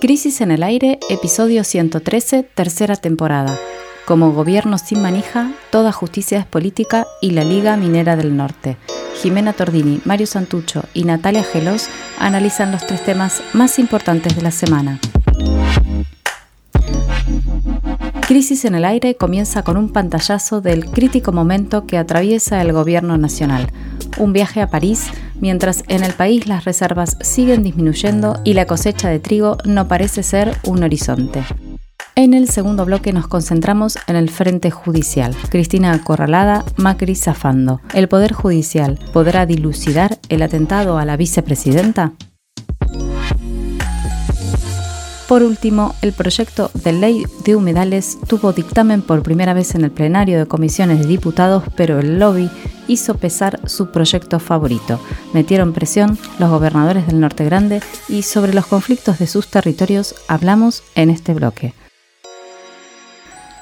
Crisis en el aire, episodio 113, tercera temporada. Como gobierno sin manija, toda justicia es política y la Liga Minera del Norte. Jimena Tordini, Mario Santucho y Natalia Gelos analizan los tres temas más importantes de la semana. Crisis en el aire comienza con un pantallazo del crítico momento que atraviesa el gobierno nacional. Un viaje a París, mientras en el país las reservas siguen disminuyendo y la cosecha de trigo no parece ser un horizonte. En el segundo bloque nos concentramos en el frente judicial. Cristina Acorralada, Macri zafando. ¿El Poder Judicial podrá dilucidar el atentado a la vicepresidenta? Por último, el proyecto de ley de humedales tuvo dictamen por primera vez en el plenario de comisiones de diputados, pero el lobby hizo pesar su proyecto favorito. Metieron presión los gobernadores del Norte Grande y sobre los conflictos de sus territorios hablamos en este bloque.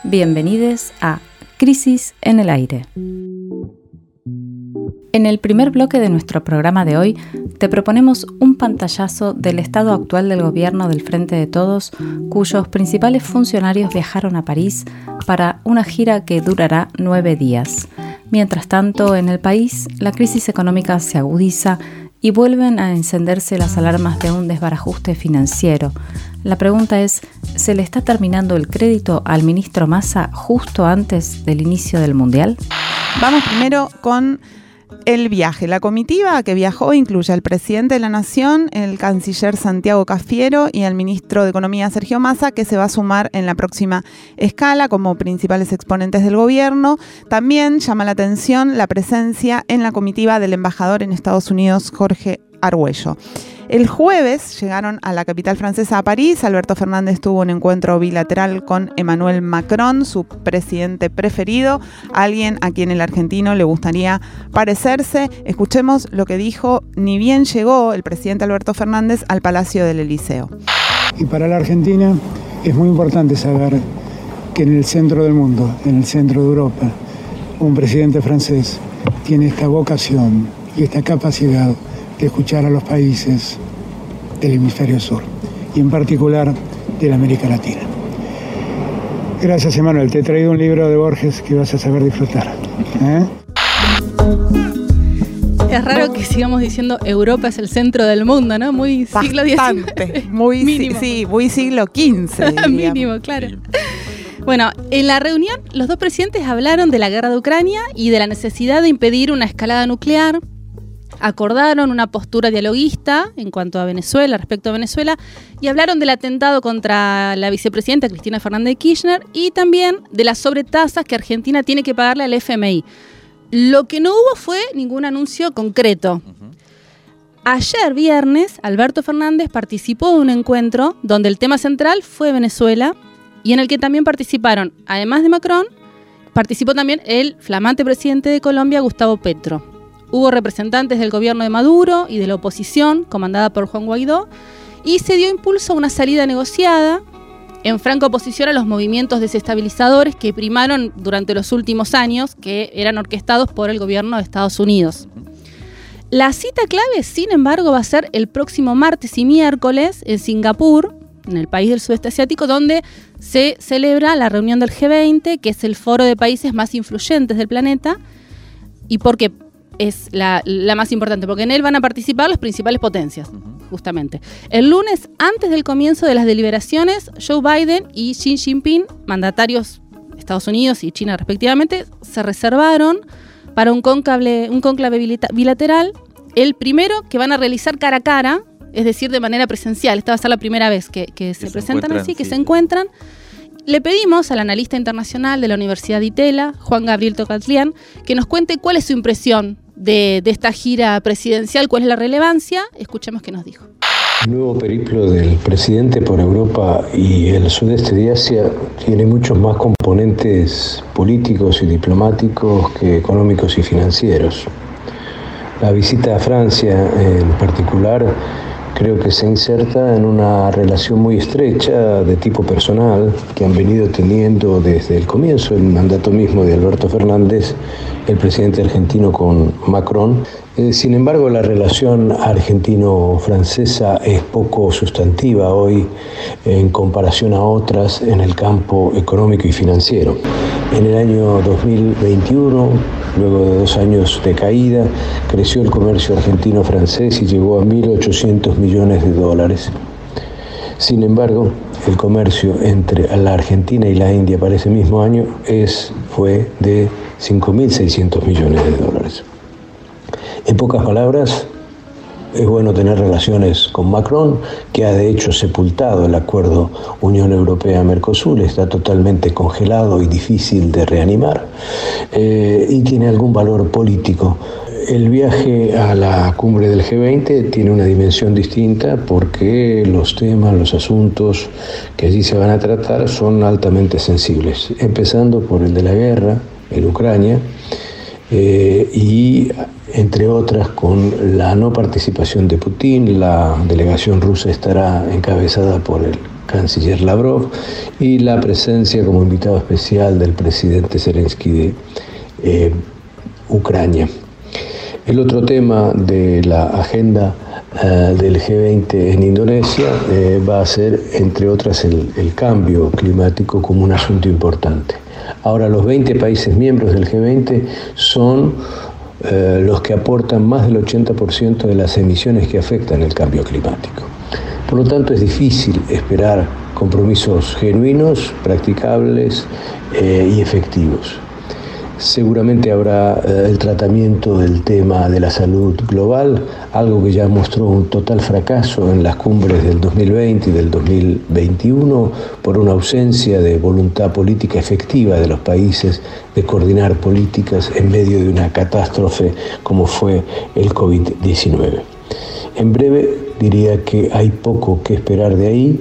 Bienvenidos a Crisis en el Aire. En el primer bloque de nuestro programa de hoy te proponemos un pantallazo del estado actual del gobierno del Frente de Todos, cuyos principales funcionarios viajaron a París para una gira que durará nueve días. Mientras tanto, en el país, la crisis económica se agudiza y vuelven a encenderse las alarmas de un desbarajuste financiero. La pregunta es, ¿se le está terminando el crédito al ministro Massa justo antes del inicio del Mundial? Vamos primero con el viaje. La comitiva que viajó incluye al presidente de la Nación, el canciller Santiago Cafiero y al ministro de Economía Sergio Massa, que se va a sumar en la próxima escala como principales exponentes del gobierno. También llama la atención la presencia en la comitiva del embajador en Estados Unidos, Jorge Argüello. El jueves llegaron a la capital francesa, a París. Alberto Fernández tuvo un encuentro bilateral con Emmanuel Macron, su presidente preferido, alguien a quien el argentino le gustaría parecerse. Escuchemos lo que dijo ni bien llegó el presidente Alberto Fernández al Palacio del Eliseo. Y para la Argentina es muy importante saber que en el centro del mundo, en el centro de Europa, un presidente francés tiene esta vocación y esta capacidad de escuchar a los países del hemisferio sur y en particular de la América Latina. Gracias, Emanuel. Te he traído un libro de Borges que vas a saber disfrutar. ¿eh? Es raro que sigamos diciendo Europa es el centro del mundo, ¿no? Muy siglo XIX. Muy, Mínimo. Sí, muy siglo XV. Mínimo, claro. Bueno, en la reunión los dos presidentes hablaron de la guerra de Ucrania y de la necesidad de impedir una escalada nuclear, acordaron una postura dialoguista en cuanto a Venezuela, respecto a Venezuela, y hablaron del atentado contra la vicepresidenta Cristina Fernández de Kirchner y también de las sobretasas que Argentina tiene que pagarle al FMI. Lo que no hubo fue ningún anuncio concreto. Ayer viernes, Alberto Fernández participó de un encuentro donde el tema central fue Venezuela y en el que también participaron, además de Macron, participó también el flamante presidente de Colombia, Gustavo Petro. Hubo representantes del gobierno de Maduro y de la oposición, comandada por Juan Guaidó, y se dio impulso a una salida negociada en franca oposición a los movimientos desestabilizadores que primaron durante los últimos años, que eran orquestados por el gobierno de Estados Unidos. La cita clave, sin embargo, va a ser el próximo martes y miércoles en Singapur, en el país del sudeste asiático, donde se celebra la reunión del G20, que es el foro de países más influyentes del planeta. ¿Y por qué? Es la, más importante, porque en él van a participar las principales potencias, justamente. El lunes, antes del comienzo de las deliberaciones, Joe Biden y Xi Jinping, mandatarios de Estados Unidos y China respectivamente, se reservaron para un conclave, un conclave bilateral, el primero que van a realizar cara a cara, es decir, de manera presencial. Esta va a ser la primera vez que, se, presentan así, que se encuentran. Le pedimos al analista internacional de la Universidad de Itela, Juan Gabriel Tocatlián, que nos cuente cuál es su impresión de, esta gira presidencial, cuál es la relevancia. Escuchemos qué nos dijo. El nuevo periplo del presidente por Europa y el sudeste de Asia tiene muchos más componentes políticos y diplomáticos que económicos y financieros. La visita a Francia en particular creo que se inserta en una relación muy estrecha de tipo personal que han venido teniendo desde el comienzo del mandato mismo de Alberto Fernández, el presidente argentino con Macron. Eh, sin embargo, la relación argentino-francesa es poco sustantiva hoy en comparación a otras en el campo económico y financiero. En el año 2021, luego de dos años de caída, creció el comercio argentino-francés y llegó a 1.800 millones de dólares. Sin embargo, el comercio entre la Argentina y la India para ese mismo año es, fue de 5.600 millones de dólares. En pocas palabras, es bueno tener relaciones con Macron, que ha de hecho sepultado el acuerdo Unión Europea-Mercosur, está totalmente congelado y difícil de reanimar, eh, y tiene algún valor político. El viaje a la cumbre del G20 tiene una dimensión distinta porque los temas, los asuntos que allí se van a tratar son altamente sensibles, empezando por el de la guerra en Ucrania eh, y entre otras con la no participación de Putin, la delegación rusa estará encabezada por el canciller Lavrov y la presencia como invitado especial del presidente Zelensky de eh, Ucrania. El otro tema de la agenda eh, del G20 en Indonesia va a ser, entre otras, el cambio climático como un asunto importante. Ahora, los 20 países miembros del G20 son eh, los que aportan más del 80% de las emisiones que afectan el cambio climático. Por lo tanto, es difícil esperar compromisos genuinos, practicables eh, y efectivos. Seguramente habrá eh, el tratamiento del tema de la salud global, algo que ya mostró un total fracaso en las cumbres del 2020 y del 2021 por una ausencia de voluntad política efectiva de los países de coordinar políticas en medio de una catástrofe como fue el COVID-19. En breve diría que hay poco que esperar de ahí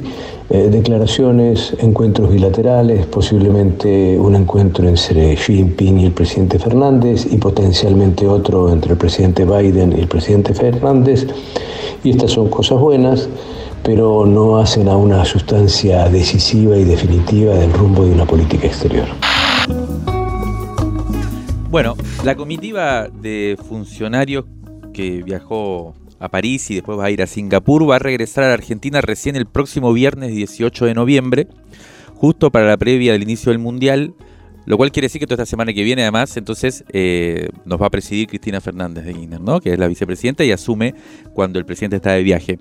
eh, declaraciones, encuentros bilaterales, posiblemente un encuentro entre Xi Jinping y el presidente Fernández y potencialmente otro entre el presidente Biden y el presidente Fernández. Y estas son cosas buenas, pero no hacen a una sustancia decisiva y definitiva del rumbo de una política exterior. Bueno, la comitiva de funcionarios que viajó a París y después va a ir a Singapur, va a regresar a Argentina recién el próximo viernes 18 de noviembre, justo para la previa del inicio del Mundial, lo cual quiere decir que toda esta semana que viene además, entonces eh, nos va a presidir Cristina Fernández de Guiner, ¿no? que es la vicepresidenta y asume cuando el presidente está de viaje.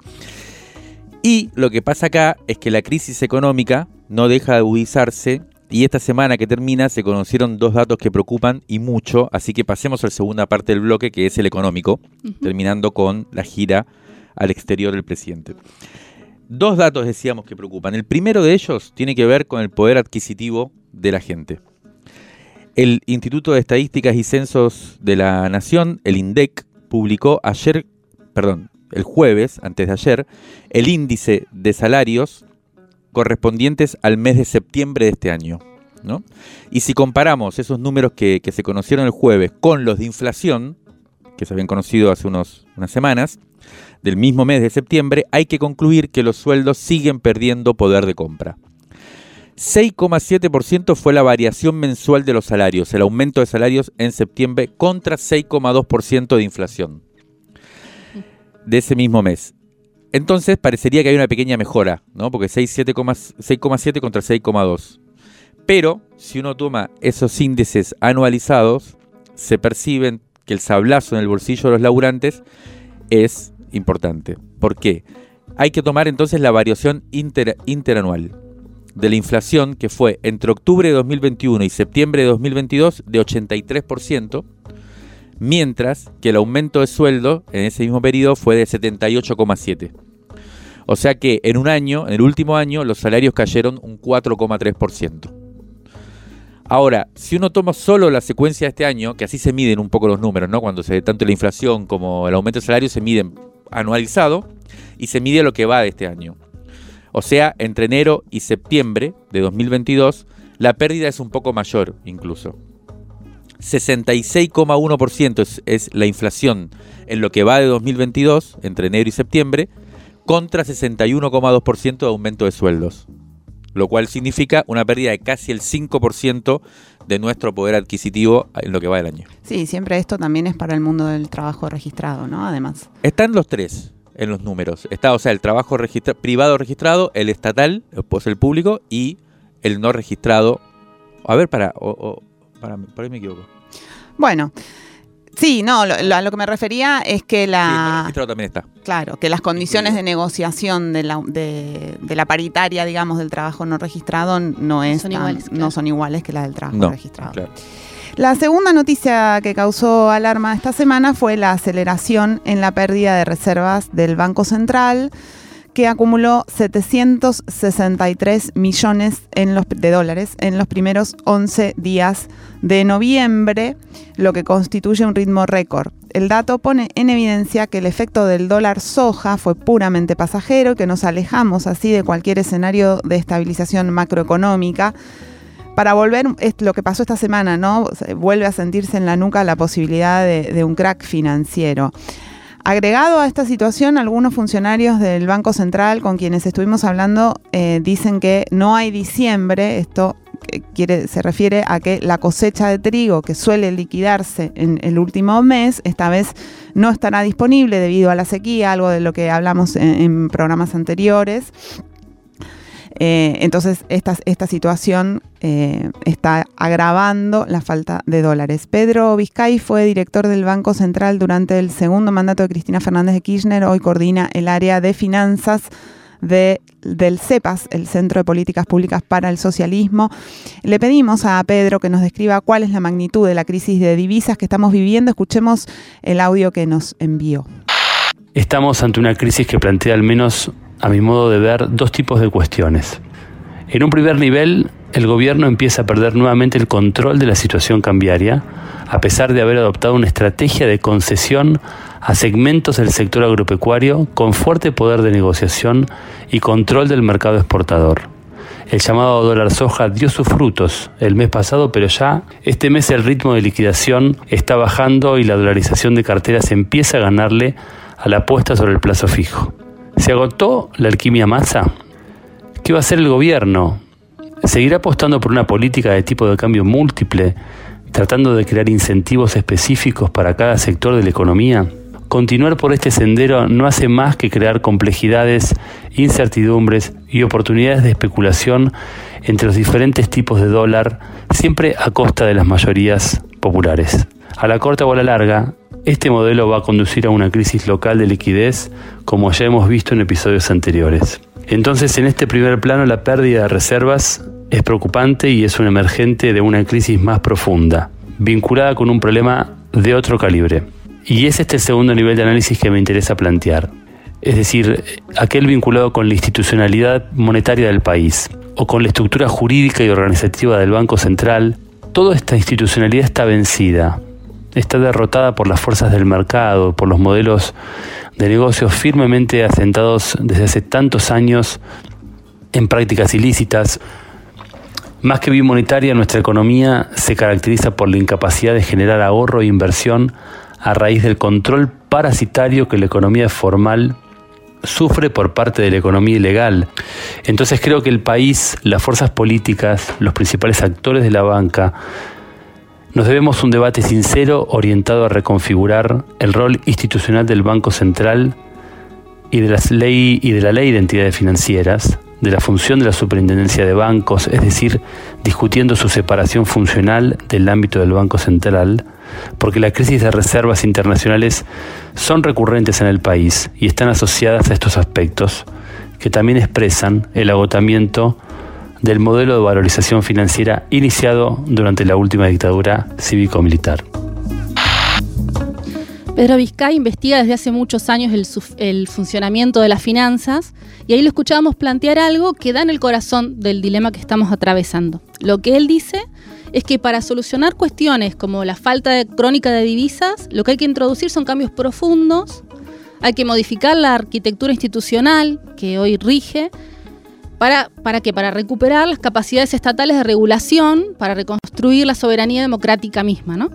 Y lo que pasa acá es que la crisis económica no deja de agudizarse y esta semana que termina se conocieron dos datos que preocupan y mucho, así que pasemos a la segunda parte del bloque, que es el económico, terminando con la gira al exterior del presidente. Dos datos decíamos que preocupan. El primero de ellos tiene que ver con el poder adquisitivo de la gente. El Instituto de Estadísticas y Censos de la Nación, el INDEC, publicó ayer, perdón, el jueves, antes de ayer, el índice de salarios correspondientes al mes de septiembre de este año. ¿no? Y si comparamos esos números que, se conocieron el jueves con los de inflación, que se habían conocido hace unos, unas semanas, del mismo mes de septiembre, hay que concluir que los sueldos siguen perdiendo poder de compra. 6,7% fue la variación mensual de los salarios, el aumento de salarios en septiembre contra 6,2% de inflación de ese mismo mes. Entonces parecería que hay una pequeña mejora, ¿no? Porque 6,7 contra 6,2. Pero si uno toma esos índices anualizados, se perciben que el sablazo en el bolsillo de los laburantes es importante. ¿Por qué? Hay que tomar entonces la variación interanual de la inflación que fue entre octubre de 2021 y septiembre de 2022 de 83%, mientras que el aumento de sueldo en ese mismo periodo fue de 78,7%. O sea que en un año, en el último año, los salarios cayeron un 4,3%. Ahora, si uno toma solo la secuencia de este año, que así se miden un poco los números, ¿no? Cuando se ve tanto la inflación como el aumento de salario se miden anualizado y se mide lo que va de este año. O sea, entre enero y septiembre de 2022, la pérdida es un poco mayor incluso. 66,1% es, es la inflación en lo que va de 2022, entre enero y septiembre, contra 61,2% de aumento de sueldos, lo cual significa una pérdida de casi el 5% de nuestro poder adquisitivo en lo que va del año. Sí, siempre esto también es para el mundo del trabajo registrado, ¿no? Además. Están los tres en los números. Está, o sea, el trabajo privado registrado, el estatal, pues el público, y el no registrado. A ver, para, o, para, ahí me equivoco. Bueno, Sí, no, lo, a lo que me refería es que la... Sí, también está. Claro, que las condiciones de negociación de la, de, la, paritaria, digamos, del trabajo no registrado no, es son, iguales, no son iguales que la del trabajo registrado. La segunda noticia que causó alarma esta semana fue la aceleración en la pérdida de reservas del Banco Central que acumuló 763 millones de dólares en los primeros 11 días de noviembre, lo que constituye un ritmo récord. El dato pone en evidencia que el efecto del dólar soja fue puramente pasajero, que nos alejamos así de cualquier escenario de estabilización macroeconómica. Para volver, es lo que pasó esta semana, ¿no? Vuelve a sentirse en la nuca la posibilidad de un crack financiero. Agregado a esta situación, algunos funcionarios del Banco Central con quienes estuvimos hablando eh, dicen que no hay diciembre, esto eh, quiere, se refiere a que la cosecha de trigo que suele liquidarse en el último mes, esta vez no estará disponible debido a la sequía, algo de lo que hablamos en programas anteriores. Eh, entonces, esta, situación eh, está agravando la falta de dólares. Pedro Vizcay fue director del Banco Central durante el segundo mandato de Cristina Fernández de Kirchner. Hoy coordina el área de finanzas de, del CEPAS, el Centro de Políticas Públicas para el Socialismo. Le pedimos a Pedro que nos describa cuál es la magnitud de la crisis de divisas que estamos viviendo. Escuchemos el audio que nos envió. Estamos ante una crisis que plantea al menos a mi modo de ver, dos tipos de cuestiones. En un primer nivel, el gobierno empieza a perder nuevamente el control de la situación cambiaria, a pesar de haber adoptado una estrategia de concesión a segmentos del sector agropecuario con fuerte poder de negociación y control del mercado exportador. El llamado dólar soja dio sus frutos el mes pasado, pero ya este mes el ritmo de liquidación está bajando y la dolarización de carteras empieza a ganarle a la apuesta sobre el plazo fijo. ¿Se agotó la alquimia masa? ¿Qué va a hacer el gobierno? ¿Seguirá apostando por una política de tipo de cambio múltiple, tratando de crear incentivos específicos para cada sector de la economía? Continuar por este sendero no hace más que crear complejidades, incertidumbres y oportunidades de especulación entre los diferentes tipos de dólar, siempre a costa de las mayorías populares. A la corta o a la larga, este modelo va a conducir a una crisis local de liquidez, como ya hemos visto en episodios anteriores. Entonces, en este primer plano, la pérdida de reservas es preocupante y es un emergente de una crisis más profunda, vinculada con un problema de otro calibre. Y es este segundo nivel de análisis que me interesa plantear. Es decir, aquel vinculado con la institucionalidad monetaria del país, o con la estructura jurídica y organizativa del Banco Central. Toda esta institucionalidad está vencida, está derrotada por las fuerzas del mercado, por los modelos de negocios firmemente asentados desde hace tantos años en prácticas ilícitas. Más que bimonetaria, nuestra economía se caracteriza por la incapacidad de generar ahorro e inversión a raíz del control parasitario que la economía formal sufre por parte de la economía ilegal. Entonces creo que el país, las fuerzas políticas, los principales actores de la banca, nos debemos un debate sincero orientado a reconfigurar el rol institucional del Banco Central y de, ley, y de la ley de entidades financieras, de la función de la superintendencia de bancos, es decir, discutiendo su separación funcional del ámbito del Banco Central, porque las crisis de reservas internacionales son recurrentes en el país y están asociadas a estos aspectos, que también expresan el agotamiento del modelo de valorización financiera iniciado durante la última dictadura cívico-militar. Pedro Vizcay investiga desde hace muchos años el, funcionamiento de las finanzas y ahí lo escuchábamos plantear algo que da en el corazón del dilema que estamos atravesando. Lo que él dice es que para solucionar cuestiones como la falta de crónica de divisas, lo que hay que introducir son cambios profundos, hay que modificar la arquitectura institucional que hoy rige ¿Para, ¿Para qué? Para recuperar las capacidades estatales de regulación, para reconstruir la soberanía democrática misma, ¿no?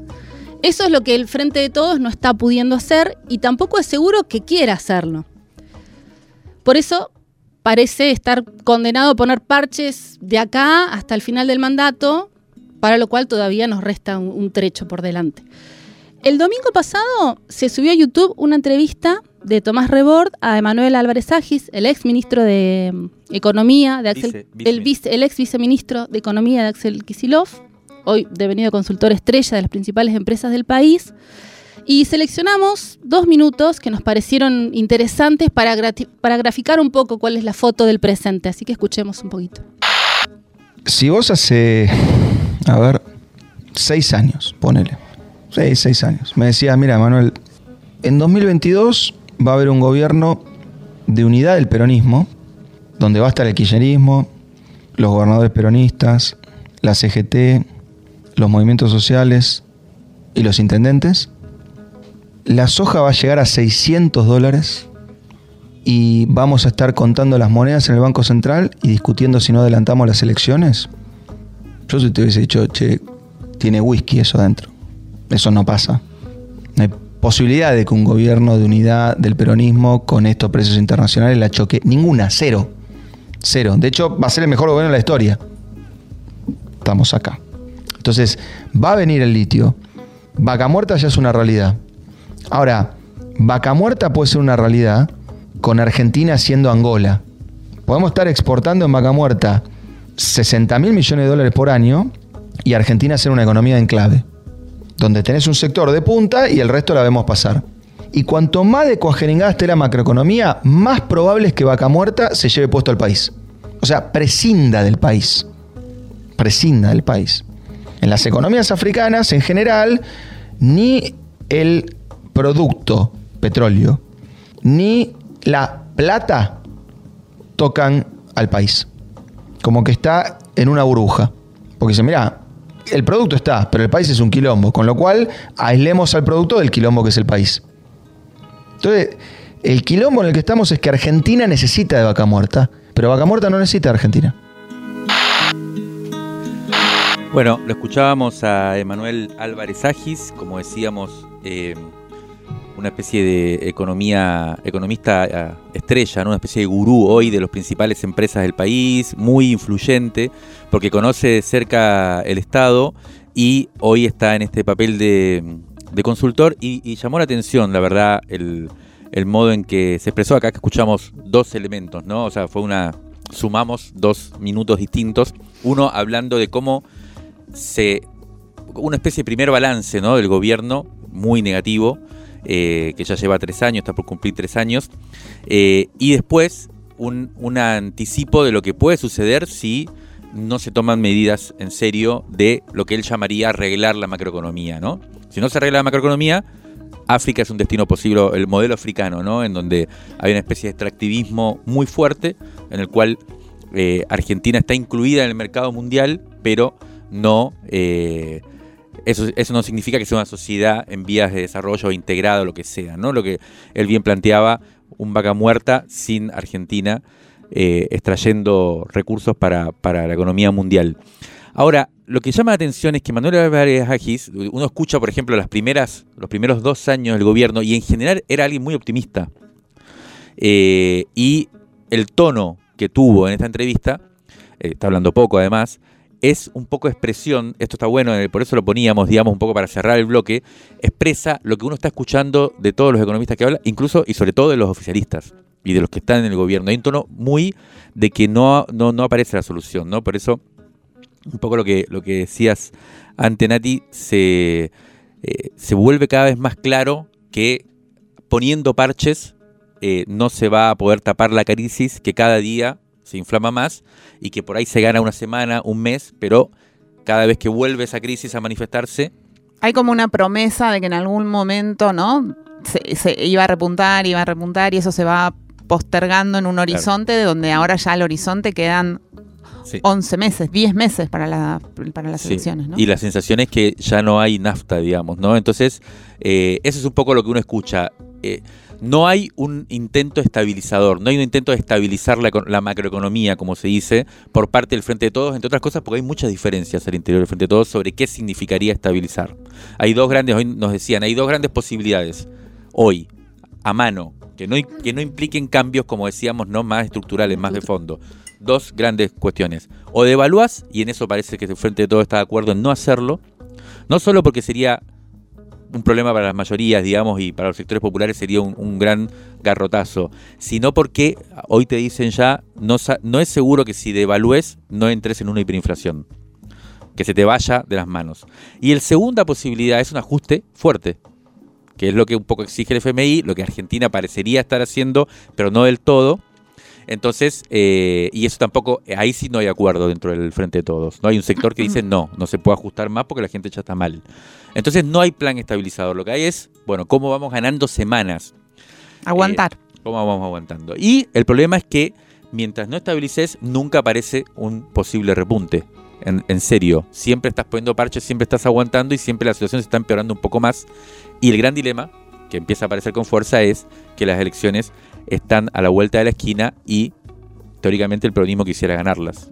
Eso es lo que el Frente de Todos no está pudiendo hacer y tampoco es seguro que quiera hacerlo. Por eso parece estar condenado a poner parches de acá hasta el final del mandato, para lo cual todavía nos resta un, un trecho por delante. El domingo pasado se subió a YouTube una entrevista de Tomás Rebord a Emanuel Álvarez Agis, el ex ministro de mm, Economía de Axel, Vice- el, vice- el ex viceministro de Economía de Axel Kisilov, hoy devenido consultor estrella de las principales empresas del país. Y seleccionamos dos minutos que nos parecieron interesantes para, para graficar un poco cuál es la foto del presente. Así que escuchemos un poquito. Si vos hace, a ver, seis años, ponele, seis, seis años, me decías, mira, Manuel, en 2022 va a haber un gobierno de unidad del peronismo, donde va a estar el kirchnerismo, los gobernadores peronistas, la CGT, los movimientos sociales y los intendentes. La soja va a llegar a 600 dólares y vamos a estar contando las monedas en el Banco Central y discutiendo si no adelantamos las elecciones. Yo si te hubiese dicho, che, tiene whisky eso dentro. Eso no pasa. No hay posibilidad de que un gobierno de unidad del peronismo con estos precios internacionales la choque. Ninguna, cero. Cero. De hecho, va a ser el mejor gobierno de la historia. Estamos acá. Entonces, va a venir el litio. Vaca muerta ya es una realidad. Ahora, vaca muerta puede ser una realidad con Argentina siendo Angola. Podemos estar exportando en vaca muerta 60 mil millones de dólares por año y Argentina ser una economía de enclave, donde tenés un sector de punta y el resto la vemos pasar. Y cuanto más de cuajeringada esté la macroeconomía, más probable es que vaca muerta se lleve puesto al país. O sea, prescinda del país. Prescinda del país. En las economías africanas, en general, ni el producto petróleo, ni la plata tocan al país. Como que está en una burbuja. Porque dice, mira, el producto está, pero el país es un quilombo. Con lo cual, aislemos al producto del quilombo que es el país. Entonces, el quilombo en el que estamos es que Argentina necesita de vaca muerta, pero vaca muerta no necesita de Argentina. Bueno, lo escuchábamos a Emanuel Álvarez Agis, como decíamos, eh, una especie de economía, economista eh, estrella, ¿no? una especie de gurú hoy de las principales empresas del país, muy influyente, porque conoce de cerca el Estado y hoy está en este papel de, de consultor y, y llamó la atención, la verdad, el, el modo en que se expresó acá, que escuchamos dos elementos, ¿no? O sea, fue una... Sumamos dos minutos distintos, uno hablando de cómo se una especie de primer balance ¿no? del gobierno muy negativo, eh, que ya lleva tres años, está por cumplir tres años, eh, y después un, un anticipo de lo que puede suceder si no se toman medidas en serio de lo que él llamaría arreglar la macroeconomía. ¿no? Si no se arregla la macroeconomía, África es un destino posible, el modelo africano, ¿no? en donde hay una especie de extractivismo muy fuerte, en el cual eh, Argentina está incluida en el mercado mundial, pero no eso, eso no significa que sea una sociedad en vías de desarrollo integrada o lo que sea, ¿no? Lo que él bien planteaba, un vaca muerta sin Argentina eh, extrayendo recursos para, para la economía mundial. Ahora, lo que llama la atención es que Manuel Álvarez Agis, uno escucha, por ejemplo, las primeras, los primeros dos años del gobierno y en general era alguien muy optimista. Eh, y el tono que tuvo en esta entrevista, eh, está hablando poco además, es un poco expresión, esto está bueno, eh, por eso lo poníamos, digamos, un poco para cerrar el bloque, expresa lo que uno está escuchando de todos los economistas que hablan, incluso y sobre todo de los oficialistas y de los que están en el gobierno. Hay un tono muy de que no, no, no aparece la solución, ¿no? Por eso, un poco lo que, lo que decías ante Nati, se, eh, se vuelve cada vez más claro que poniendo parches eh, no se va a poder tapar la crisis que cada día se inflama más y que por ahí se gana una semana, un mes, pero cada vez que vuelve esa crisis a manifestarse, Hay como una promesa de que en algún momento, ¿no? Se, se iba a repuntar, iba a repuntar y eso se va postergando en un horizonte de donde ahora ya al horizonte quedan sí. 11 meses, 10 meses para, la, para las Sí. elecciones, ¿no? Y la sensación es que ya no hay nafta, digamos, ¿no? Entonces, eh, eso es un poco lo que uno escucha. Eh, no hay un intento estabilizador, no hay un intento de estabilizar la, eco- la macroeconomía, como se dice, por parte del Frente de Todos, entre otras cosas porque hay muchas diferencias al interior del Frente de Todos sobre qué significaría estabilizar. Hay dos grandes, hoy nos decían, hay dos grandes posibilidades hoy, a mano, que no, que no impliquen cambios, como decíamos, no más estructurales, más de fondo. Dos grandes cuestiones. O devaluás, y en eso parece que el Frente de Todo está de acuerdo en no hacerlo, no solo porque sería un problema para las mayorías, digamos, y para los sectores populares sería un, un gran garrotazo, sino porque hoy te dicen ya, no, es seguro que si devalúes no entres en una hiperinflación, que se te vaya de las manos. Y el segunda posibilidad es un ajuste fuerte, que es lo que un poco exige el FMI, lo que Argentina parecería estar haciendo, pero no del todo. Entonces, eh, y eso tampoco, ahí sí no hay acuerdo dentro del Frente de Todos. No hay un sector que dice no, no se puede ajustar más porque la gente ya está mal. Entonces no hay plan estabilizador. Lo que hay es, bueno, cómo vamos ganando semanas. Aguantar. ¿Cómo vamos aguantando? Y el problema es que mientras no estabilices, nunca aparece un posible repunte. En, en serio, siempre estás poniendo parches, siempre estás aguantando y siempre la situación se está empeorando un poco más. Y el gran dilema, que empieza a aparecer con fuerza, es que las elecciones están a la vuelta de la esquina y teóricamente el peronismo quisiera ganarlas.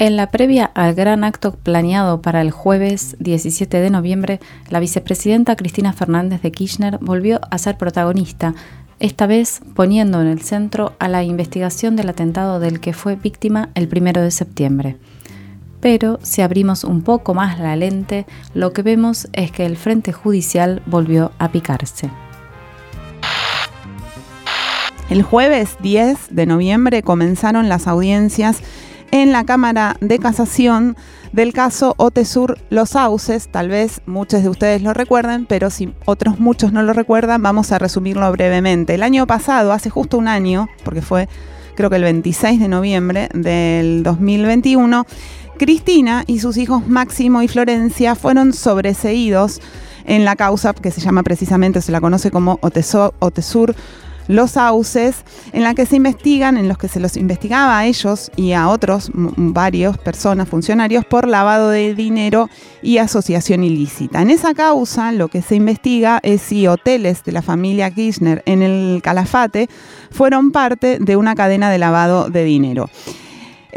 En la previa al gran acto planeado para el jueves 17 de noviembre, la vicepresidenta Cristina Fernández de Kirchner volvió a ser protagonista, esta vez poniendo en el centro a la investigación del atentado del que fue víctima el primero de septiembre. Pero si abrimos un poco más la lente, lo que vemos es que el Frente Judicial volvió a picarse. El jueves 10 de noviembre comenzaron las audiencias en la Cámara de Casación del caso Otesur Los Sauces. Tal vez muchos de ustedes lo recuerden, pero si otros muchos no lo recuerdan, vamos a resumirlo brevemente. El año pasado, hace justo un año, porque fue creo que el 26 de noviembre del 2021, Cristina y sus hijos Máximo y Florencia fueron sobreseídos en la causa que se llama precisamente, se la conoce como Otesur los sauces, en la que se investigan, en los que se los investigaba a ellos y a otros, varios personas, funcionarios, por lavado de dinero y asociación ilícita. En esa causa, lo que se investiga es si hoteles de la familia Kirchner en el Calafate fueron parte de una cadena de lavado de dinero.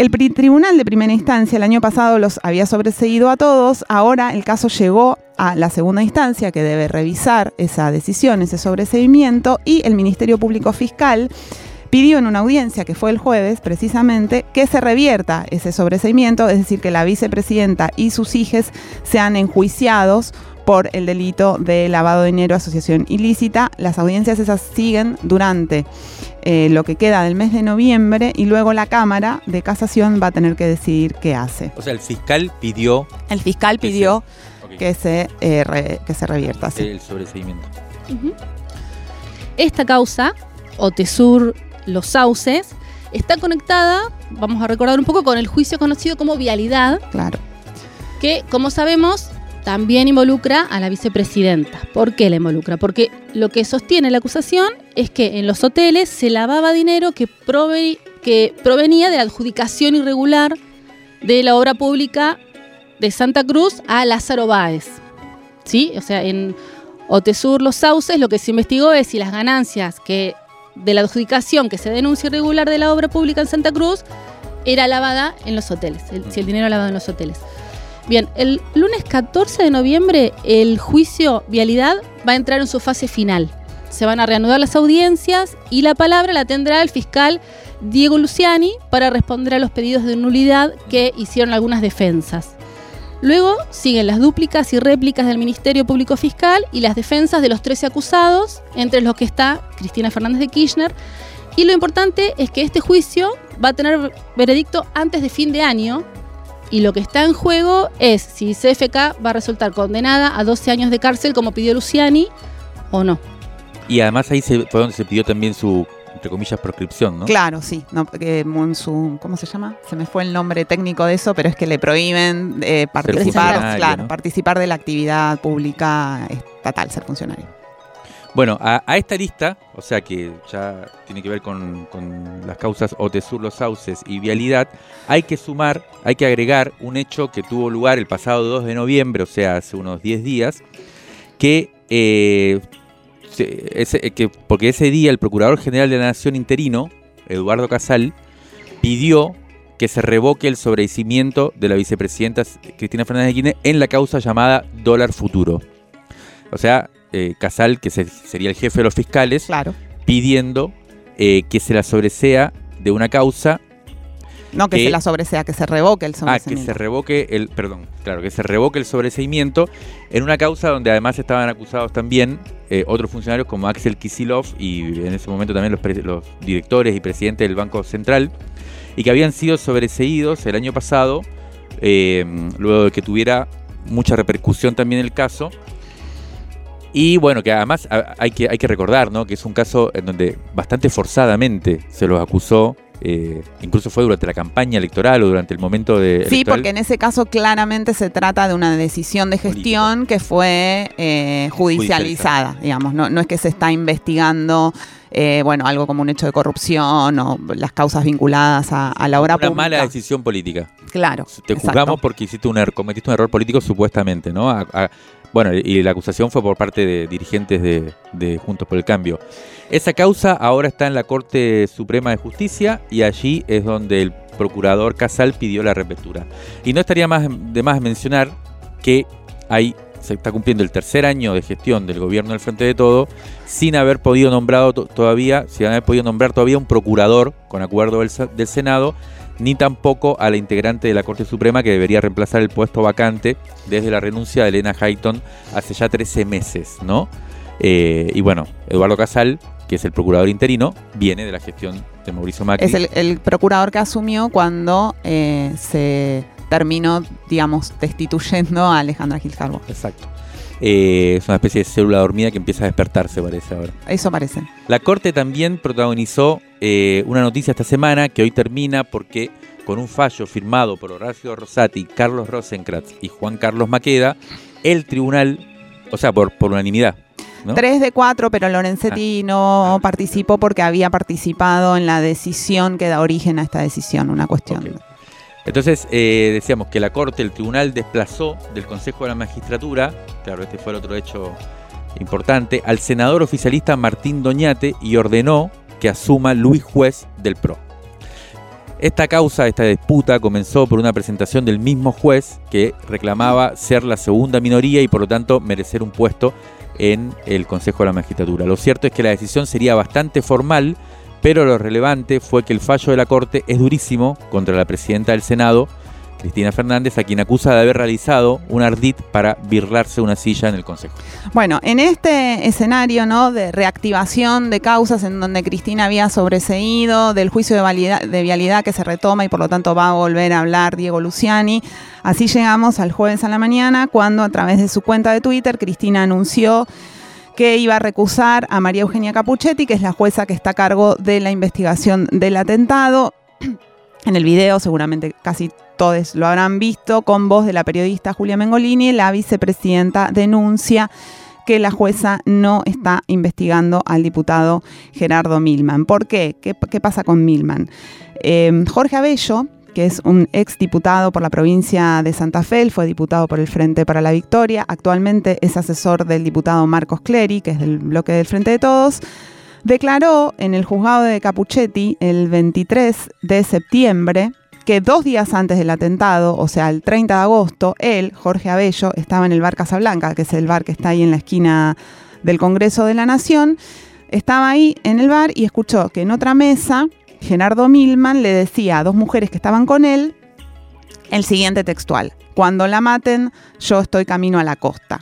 El Tribunal de Primera Instancia el año pasado los había sobreseído a todos, ahora el caso llegó a la segunda instancia que debe revisar esa decisión, ese sobreseimiento, y el Ministerio Público Fiscal pidió en una audiencia que fue el jueves precisamente que se revierta ese sobreseimiento, es decir, que la vicepresidenta y sus hijos sean enjuiciados por el delito de lavado de dinero, asociación ilícita. Las audiencias esas siguen durante eh, lo que queda del mes de noviembre y luego la Cámara de Casación va a tener que decidir qué hace. O sea, el fiscal pidió El fiscal Que pidió que se, eh, re- que se revierta. sí. el sobreseimiento. Esta causa, Otesur Los Sauces, está conectada, vamos a recordar un poco, con el juicio conocido como vialidad, Claro. que, como sabemos, también involucra a la vicepresidenta. ¿Por qué la involucra? Porque lo que sostiene la acusación es que en los hoteles se lavaba dinero que, prove- que provenía de la adjudicación irregular de la obra pública de Santa Cruz a Lázaro Báez. ¿Sí? O sea, en Otesur Los Sauces lo que se investigó es si las ganancias que de la adjudicación que se denuncia irregular de la obra pública en Santa Cruz era lavada en los hoteles, el- si el dinero era lavado en los hoteles. Bien, el lunes 14 de noviembre el juicio vialidad va a entrar en su fase final. Se van a reanudar las audiencias y la palabra la tendrá el fiscal Diego Luciani para responder a los pedidos de nulidad que hicieron algunas defensas. Luego siguen las dúplicas y réplicas del Ministerio Público Fiscal y las defensas de los 13 acusados, entre los que está Cristina Fernández de Kirchner. Y lo importante es que este juicio va a tener veredicto antes de fin de año. Y lo que está en juego es si CFK va a resultar condenada a 12 años de cárcel como pidió Luciani o no. Y además ahí fue donde se pidió también su, entre comillas, proscripción, ¿no? Claro, sí. No, ¿Cómo se llama? Se me fue el nombre técnico de eso, pero es que le prohíben eh, participar, funcionario, claro, ¿no? participar de la actividad pública estatal, ser funcionario. Bueno, a, a esta lista, o sea que ya tiene que ver con, con las causas Otesur, Los Sauces y Vialidad, hay que sumar, hay que agregar un hecho que tuvo lugar el pasado 2 de noviembre, o sea, hace unos 10 días, que, eh, ese- que porque ese día el Procurador General de la Nación interino, Eduardo Casal, pidió que se revoque el sobreseimiento de la vicepresidenta Cristina Fernández de Kirchner en la causa llamada dólar futuro. O sea, eh, Casal, que se- sería el jefe de los fiscales, Claro. pidiendo eh, que se la sobresea de una causa, No que Que- se la sobresea, que se revoque el ah, que sobreseimiento. se revoque el, perdón, claro, que se revoque el sobreseimiento en una causa donde además estaban acusados también eh, otros funcionarios como Axel Kisilov y en ese momento también los, directores y presidentes del Banco Central y que habían sido sobreseídos el año pasado eh, luego de que tuviera mucha repercusión también el caso. Y bueno, que además hay que, hay que recordar ¿no? que es un caso en donde bastante forzadamente se los acusó, eh, incluso fue durante la campaña electoral o durante el momento de... Sí, electoral. porque en ese caso claramente se trata de una decisión de gestión que fue eh, judicializada, digamos. No, no es que se está investigando, eh, bueno, algo como un hecho de corrupción o las causas vinculadas a, a la obra Una pública. mala decisión política. Claro. Te exacto. juzgamos porque hiciste un er- cometiste un error político supuestamente, ¿no? A- a- bueno, y la acusación fue por parte de dirigentes de, de Juntos por el Cambio. Esa causa ahora está en la Corte Suprema de Justicia y allí es donde el procurador Casal pidió la reapertura. Y no estaría más de más mencionar que hay se está cumpliendo el tercer año de gestión del gobierno del Frente de Todo sin haber podido nombrado to- todavía, sin haber podido nombrar todavía un procurador con acuerdo del, del Senado, ni tampoco a la integrante de la Corte Suprema que debería reemplazar el puesto vacante desde la renuncia de Elena Hayton hace ya 13 meses, ¿no? Eh, y bueno, Eduardo Casal, que es el procurador interino, viene de la gestión de Mauricio Macri. Es el, el procurador que asumió cuando eh, se terminó, digamos, destituyendo a Alejandra Gil. Exacto. Eh, es una especie de célula dormida que empieza a despertarse, parece ahora. Eso parece. La Corte también protagonizó eh, una noticia esta semana que hoy termina porque con un fallo firmado por Horacio Rosati, Carlos Rosenkrantz y Juan Carlos Maqueda, el tribunal, o sea, por, por unanimidad, ¿no? Tres de cuatro, pero Lorenzetti no participó porque había participado en la decisión que da origen a esta decisión, una cuestión. Entonces, eh, decíamos que la Corte, el tribunal desplazó del Consejo de la Magistratura, claro, este fue el otro hecho importante, al senador oficialista Martín Doñate y ordenó que asuma Luis Juez del PRO. Esta causa, esta disputa, comenzó por una presentación del mismo juez que reclamaba ser la segunda minoría y por lo tanto merecer un puesto en el Consejo de la Magistratura. Lo cierto es que la decisión sería bastante formal, pero lo relevante fue que el fallo de la Corte es durísimo contra la presidenta del Senado, Cristina Fernández, a quien acusa de haber realizado un ardid para birlarse una silla en el Consejo. Bueno, en este escenario ¿no? de reactivación de causas en donde Cristina había sobreseído, del juicio de, de vialidad que se retoma y por lo tanto va a volver a hablar Diego Luciani, así llegamos al jueves a la mañana cuando a través de su cuenta de Twitter Cristina anunció que iba a recusar a María Eugenia Capuchetti, que es la jueza que está a cargo de la investigación del atentado. En el video seguramente casi todos lo habrán visto, con voz de la periodista Julia Mengolini, la vicepresidenta denuncia que la jueza no está investigando al diputado Gerardo Milman. ¿Por qué? ¿Qué, pasa con Milman? Eh, Jorge Abello, que es un ex diputado por la provincia de Santa Fe, él fue diputado por el Frente para la Victoria, actualmente es asesor del diputado Marcos Clery, que es del bloque del Frente de Todos, declaró en el juzgado de Capuchetti el 23 de septiembre que dos días antes del atentado, o sea, el 30 de agosto, él, Jorge Abello, estaba en el bar Casablanca, que es el bar que está ahí en la esquina del Congreso de la Nación, estaba ahí en el bar y escuchó que en otra mesa, Gerardo Milman le decía a dos mujeres que estaban con él el siguiente textual, cuando la maten, yo estoy camino a la costa.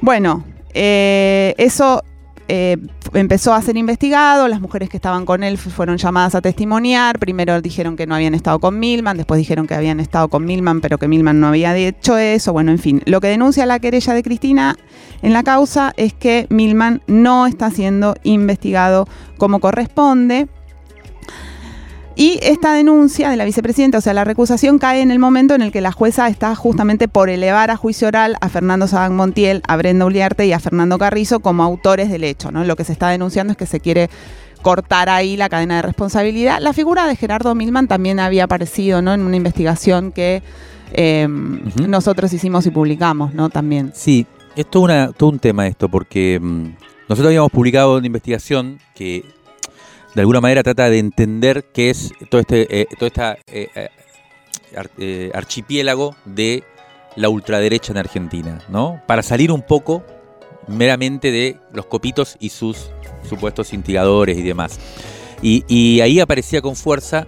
Bueno, eh, eso eh, empezó a ser investigado, las mujeres que estaban con él fu- fueron llamadas a testimoniar, primero dijeron que no habían estado con Milman, después dijeron que habían estado con Milman, pero que Milman no había hecho eso, bueno, en fin, lo que denuncia la querella de Cristina en la causa es que Milman no está siendo investigado como corresponde. Y esta denuncia de la vicepresidenta, o sea, la recusación cae en el momento en el que la jueza está justamente por elevar a juicio oral a Fernando Sabán Montiel, a Brenda Uliarte y a Fernando Carrizo como autores del hecho, ¿no? Lo que se está denunciando es que se quiere cortar ahí la cadena de responsabilidad. La figura de Gerardo Milman también había aparecido, ¿no? En una investigación que eh, nosotros hicimos y publicamos, ¿no? También. Sí, es todo, una, todo un tema esto, porque mm, nosotros habíamos publicado una investigación que de alguna manera trata de entender qué es todo este, eh, todo esta eh, eh, ar- archipiélago de la ultraderecha en Argentina, ¿no? Para salir un poco meramente de los copitos y sus supuestos instigadores y demás. Y, y ahí aparecía con fuerza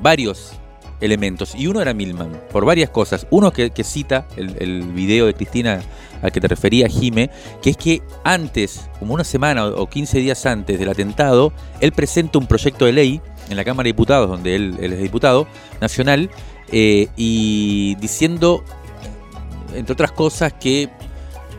varios elementos, y uno era Milman, por varias cosas. Uno que, cita el, video de Cristina al que te refería, Jime, que es que antes, como una semana o o 15 días antes del atentado, él presenta un proyecto de ley en la Cámara de Diputados, donde él, él es diputado nacional, eh, y diciendo, entre otras cosas, que,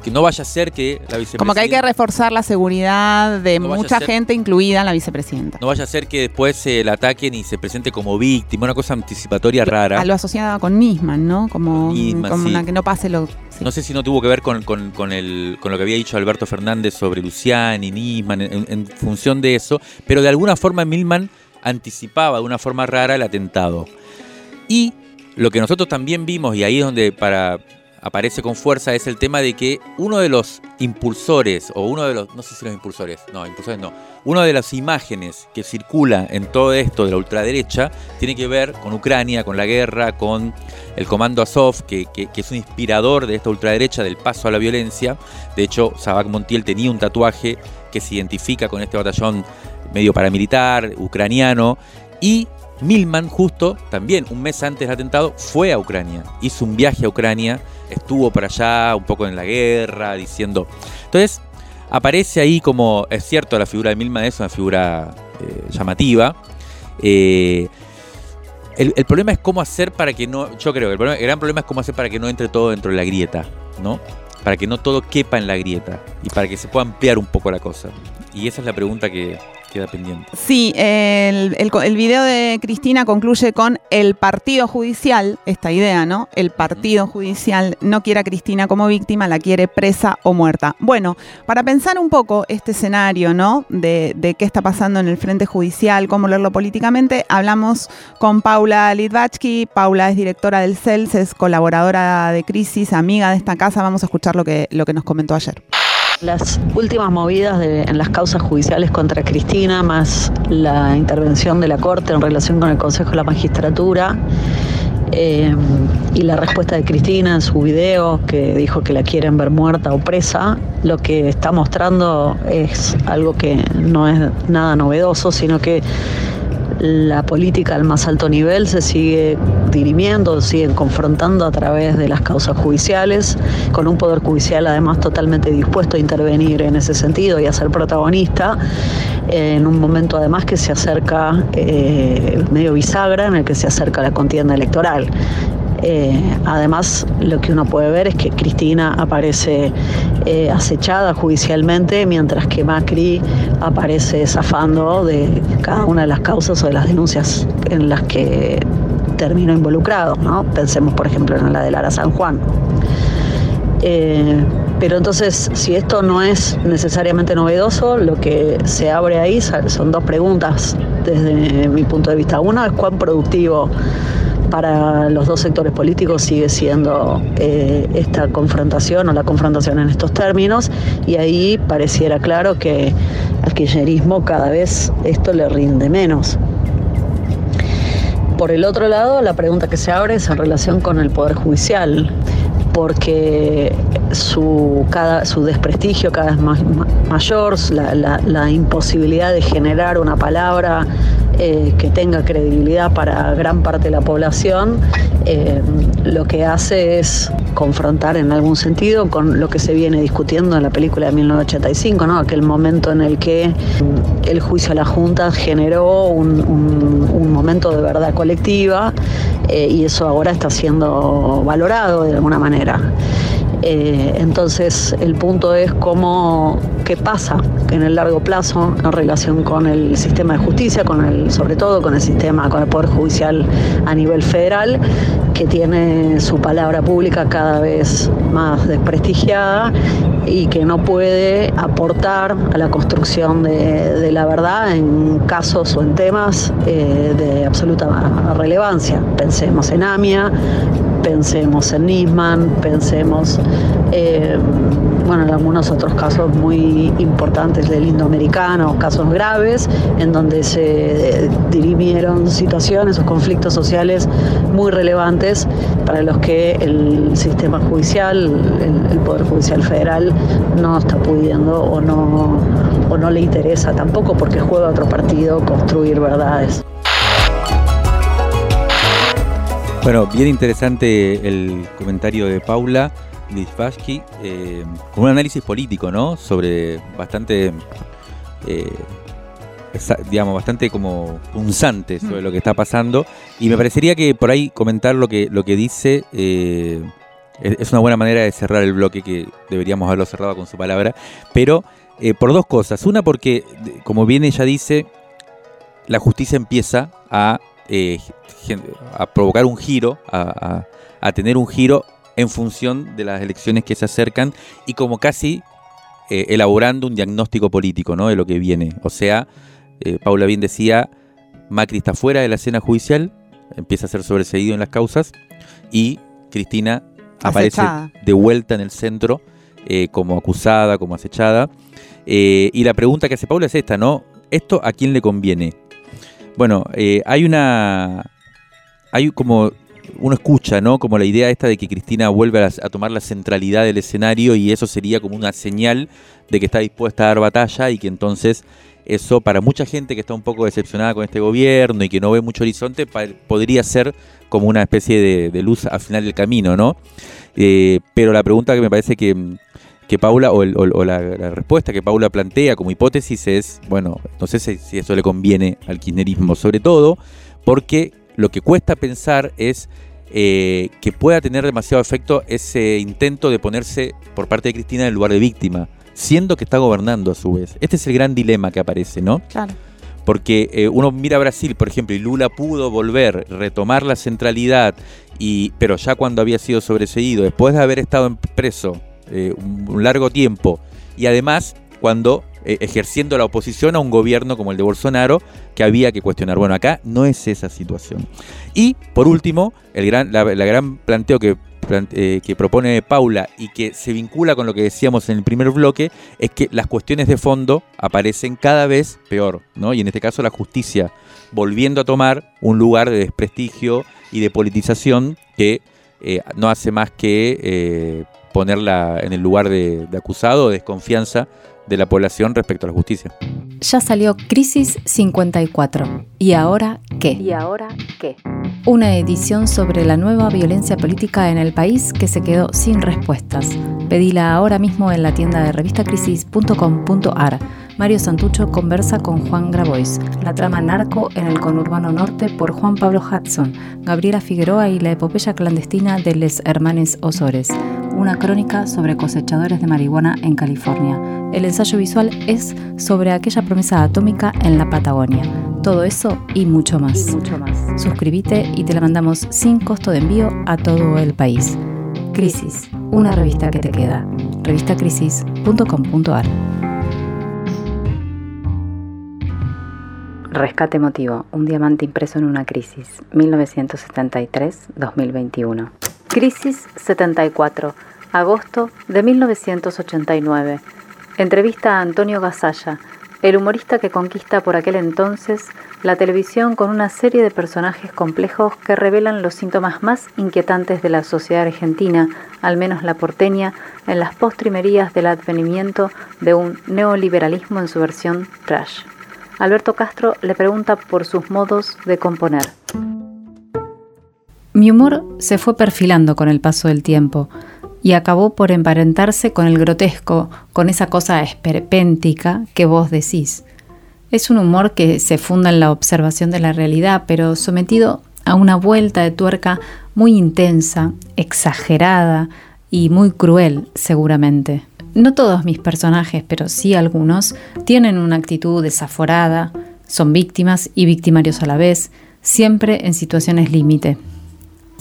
que no vaya a ser que la vicepresidenta... Como que hay que reforzar la seguridad de No mucha ser- gente, incluida la vicepresidenta. No vaya a ser que después se la ataquen y se presente como víctima, una cosa anticipatoria rara. A lo asociado con Nisman, ¿no? Como, Nisman, como sí. una que no pase lo. sí. No sé si no tuvo que ver con, con- con el, con lo que había dicho Alberto Fernández sobre Luciani, Nisman, en, en función de eso, pero de alguna forma Milman anticipaba de una forma rara el atentado. Y lo que nosotros también vimos, y ahí es donde para, aparece con fuerza, es el tema de que uno de los impulsores, o uno de los, no sé si los impulsores, no, impulsores no, una de las imágenes que circula en todo esto de la ultraderecha tiene que ver con Ucrania, con la guerra, con el comando Azov, que, que- es un inspirador de esta ultraderecha, del paso a la violencia. De hecho, Sabac Montiel tenía un tatuaje que se identifica con este batallón medio paramilitar, ucraniano, y Milman, justo también un mes antes del atentado, fue a Ucrania, hizo un viaje a Ucrania, estuvo por allá un poco en la guerra, diciendo... Entonces, aparece ahí como, es cierto, la figura de Milman es una figura eh, llamativa. eh, el, el problema es cómo hacer para que no, yo creo que el, problema- el gran problema es cómo hacer para que no entre todo dentro de la grieta, ¿no? Para que no todo quepa en la grieta y para que se pueda ampliar un poco la cosa. Y esa es la pregunta que queda pendiente. Sí, el, el, el video de Cristina concluye con el partido judicial, esta idea, ¿no? El partido judicial no quiere a Cristina como víctima, la quiere presa o muerta. Bueno, para pensar un poco este escenario, ¿no? De, de qué está pasando en el frente judicial, cómo leerlo políticamente, hablamos con Paula Litvatsky. Paula es directora del CELS, es colaboradora de Crisis, amiga de esta casa. Vamos a escuchar lo que, lo que nos comentó ayer. Las últimas movidas en las causas judiciales contra Cristina, más la intervención de la Corte en relación con el Consejo de la Magistratura eh, y la respuesta de Cristina en su video que dijo que la quieren ver muerta o presa, lo que está mostrando es algo que no es nada novedoso, sino que la política al más alto nivel se sigue dirimiendo, siguen confrontando a través de las causas judiciales, con un poder judicial además totalmente dispuesto a intervenir en ese sentido y a ser protagonista, en un momento además que se acerca eh, medio bisagra en el que se acerca la contienda electoral. Eh, además, lo que uno puede ver es que Cristina aparece eh, acechada judicialmente, mientras que Macri aparece zafando de cada una de las causas o de las denuncias en las que terminó involucrado. ¿no? Pensemos, por ejemplo, en la de Lara San Juan. Eh, pero entonces, si esto no es necesariamente novedoso, lo que se abre ahí son dos preguntas desde mi punto de vista. Una es cuán productivo para los dos sectores políticos sigue siendo eh, esta confrontación o la confrontación en estos términos y ahí pareciera claro que al kirchnerismo cada vez esto le rinde menos. Por el otro lado, la pregunta que se abre es en relación con el Poder Judicial, porque su, cada, su desprestigio cada vez más, ma- mayor, la, imposibilidad de generar una palabra eh, que tenga credibilidad para gran parte de la población, eh, lo que hace es confrontar en algún sentido con lo que se viene discutiendo en la película de 1985, ¿no? aquel momento en el que mm, el juicio a la Junta generó un, un- un momento de verdad colectiva eh, y eso ahora está siendo valorado de alguna manera. Eh, entonces el punto es cómo, qué pasa en el largo plazo en relación con el sistema de justicia, con el, sobre todo con el sistema, con el Poder Judicial a nivel federal, que tiene su palabra pública cada vez más desprestigiada y que no puede aportar a la construcción de, la verdad en casos o en temas eh, de absoluta relevancia. Pensemos en AMIA, pensemos en Nisman, pensemos eh, bueno, en algunos otros casos muy importantes del indoamericano, casos graves, en donde se dirimieron situaciones o conflictos sociales muy relevantes para los que el sistema judicial, el, Poder Judicial Federal, no está pudiendo o no, o no le interesa tampoco porque juega otro partido construir verdades. Bueno, bien interesante el comentario de Paula Litvashki, eh, con un análisis político, ¿no? Sobre bastante, eh, digamos, bastante como punzante sobre lo que está pasando. Y me parecería que por ahí comentar lo que, lo que dice eh, es una buena manera de cerrar el bloque que deberíamos haberlo cerrado con su palabra. Pero por dos cosas. Una porque, como bien ella dice, la justicia empieza a eh, a provocar un giro, a, tener un giro en función de las elecciones que se acercan y como casi eh, elaborando un diagnóstico político ¿no? de lo que viene. O sea, eh, Paula bien decía, Macri está fuera de la escena judicial, empieza a ser sobreseído en las causas y Cristina aparece de vuelta en el centro como acusada, como acechada. y la pregunta que hace Paula es esta, ¿no? ¿Esto a quién le conviene? Bueno, eh, hay una. Hay como. Uno escucha, ¿no? Como la idea esta de que Cristina vuelve a, tomar la centralidad del escenario y eso sería como una señal de que está dispuesta a dar batalla y que entonces eso para mucha gente que está un poco decepcionada con este gobierno y que no ve mucho horizonte podría ser como una especie de, luz al final del camino, ¿no? Eh, pero la pregunta que me parece que, que Paula, o, la, respuesta que Paula plantea como hipótesis es, bueno, no sé si, eso le conviene al kirchnerismo, sobre todo porque lo que cuesta pensar es eh, que pueda tener demasiado efecto ese intento de ponerse por parte de Cristina en el lugar de víctima, siendo que está gobernando a su vez. Este es el gran dilema que aparece, ¿no? Claro. Porque eh, uno mira a Brasil, por ejemplo, y Lula pudo volver, retomar la centralidad, y, pero ya cuando había sido sobreseído, después de haber estado en preso eh, un, largo tiempo y además cuando eh, ejerciendo la oposición a un gobierno como el de Bolsonaro que había que cuestionar. Bueno, acá no es esa situación. Y por último, el gran, la, gran planteo que, eh, que propone Paula y que se vincula con lo que decíamos en el primer bloque es que las cuestiones de fondo aparecen cada vez peor, ¿no? Y en este caso la justicia volviendo a tomar un lugar de desprestigio y de politización que no hace más que ponerla en el lugar de, acusado o desconfianza de la población respecto a la justicia. Ya salió Crisis 54. ¿Y ahora qué? ¿Y ahora qué? Una edición sobre la nueva violencia política en el país que se quedó sin respuestas. Pedila ahora mismo en la tienda de revistacrisis.com.ar. Mario Santucho conversa con Juan Grabois. La trama narco en el conurbano norte por Juan Pablo Hudson. Gabriela Figueroa y la epopeya clandestina de Les Hermanes Osores una crónica sobre cosechadores de marihuana en California. El ensayo visual es sobre aquella promesa atómica en la Patagonia. Todo eso y mucho más. Y mucho más. Suscríbete y te la mandamos sin costo de envío a todo el país. Crisis, una revista que te queda. Revistacrisis.com.ar Rescate emotivo, un diamante impreso en una crisis, 1973-2021. Crisis 74, agosto de 1989. Entrevista a Antonio Gasalla, el humorista que conquista por aquel entonces la televisión con una serie de personajes complejos que revelan los síntomas más inquietantes de la sociedad argentina, al menos la porteña, en las postrimerías del advenimiento de un neoliberalismo en su versión trash. Alberto Castro le pregunta por sus modos de componer. Mi humor se fue perfilando con el paso del tiempo y acabó por emparentarse con el grotesco, con esa cosa esperpéntica que vos decís. Es un humor que se funda en la observación de la realidad, pero sometido a una vuelta de tuerca muy intensa, exagerada y muy cruel seguramente. No todos mis personajes, pero sí algunos, tienen una actitud desaforada, son víctimas y victimarios a la vez, siempre en situaciones límite.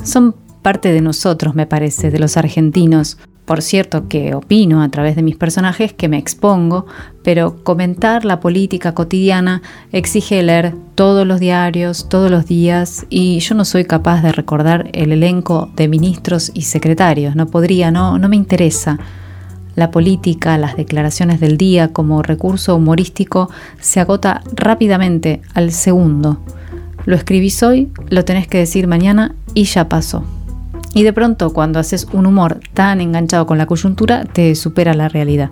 Son parte de nosotros, me parece, de los argentinos. Por cierto que opino a través de mis personajes que me expongo, pero comentar la política cotidiana exige leer todos los diarios, todos los días, y yo no soy capaz de recordar el elenco de ministros y secretarios, no podría, no, no me interesa. La política, las declaraciones del día como recurso humorístico se agota rápidamente al segundo. Lo escribís hoy, lo tenés que decir mañana y ya pasó. Y de pronto cuando haces un humor tan enganchado con la coyuntura, te supera la realidad.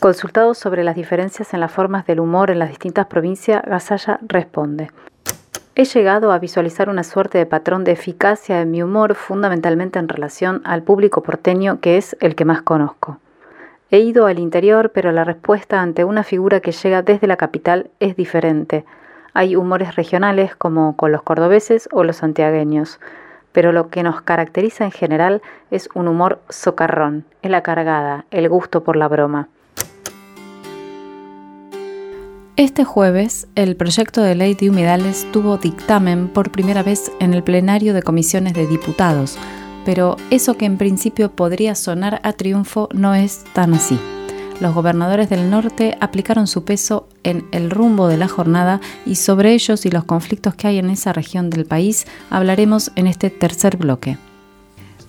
Consultado sobre las diferencias en las formas del humor en las distintas provincias, Gasalla responde. He llegado a visualizar una suerte de patrón de eficacia en mi humor fundamentalmente en relación al público porteño que es el que más conozco. He ido al interior, pero la respuesta ante una figura que llega desde la capital es diferente. Hay humores regionales como con los cordobeses o los santiagueños, pero lo que nos caracteriza en general es un humor socarrón, es la cargada, el gusto por la broma. Este jueves, el proyecto de ley de humedales tuvo dictamen por primera vez en el plenario de comisiones de diputados, pero eso que en principio podría sonar a triunfo no es tan así. Los gobernadores del norte aplicaron su peso en el rumbo de la jornada y sobre ellos y los conflictos que hay en esa región del país hablaremos en este tercer bloque.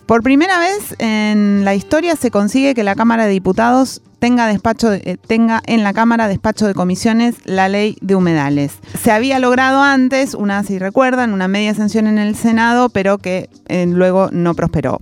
Por primera vez en la historia se consigue que la Cámara de Diputados tenga, eh, en la Cámara despacho de comisiones la ley de humedales. Se había logrado antes, una, si recuerdan, una media sanción en el Senado, pero que eh, luego no prosperó.